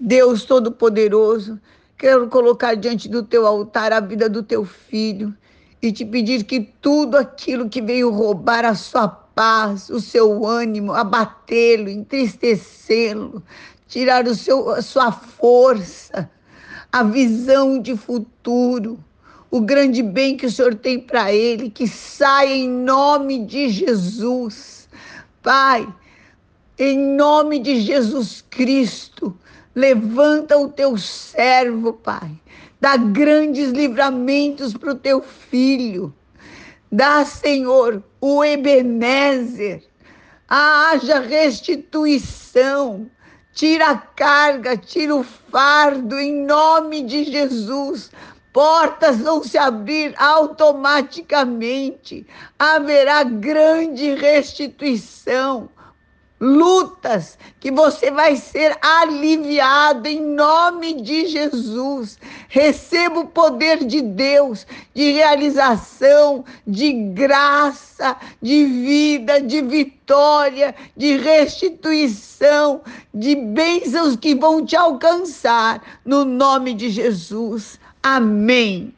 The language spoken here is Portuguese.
Deus Todo-Poderoso, quero colocar diante do teu altar a vida do teu filho e te pedir que tudo aquilo que veio roubar a sua paz, o seu ânimo, abatê-lo, entristecê-lo, tirar o seu, a sua força, a visão de futuro, o grande bem que o Senhor tem para ele, que saia em nome de Jesus. Pai, em nome de Jesus Cristo, levanta o teu servo, Pai Dá grandes livramentos para o teu filho. Dá, Senhor, o Ebenezer. Haja restituição. Tira a carga, tira o fardo, em nome de Jesus. Portas vão se abrir automaticamente. Haverá grande restituição lutas, que você vai ser aliviado em nome de Jesus. Receba o poder de Deus de realização, de graça, de vida, de vitória, de restituição, de bênçãos que vão te alcançar no nome de Jesus. Amém.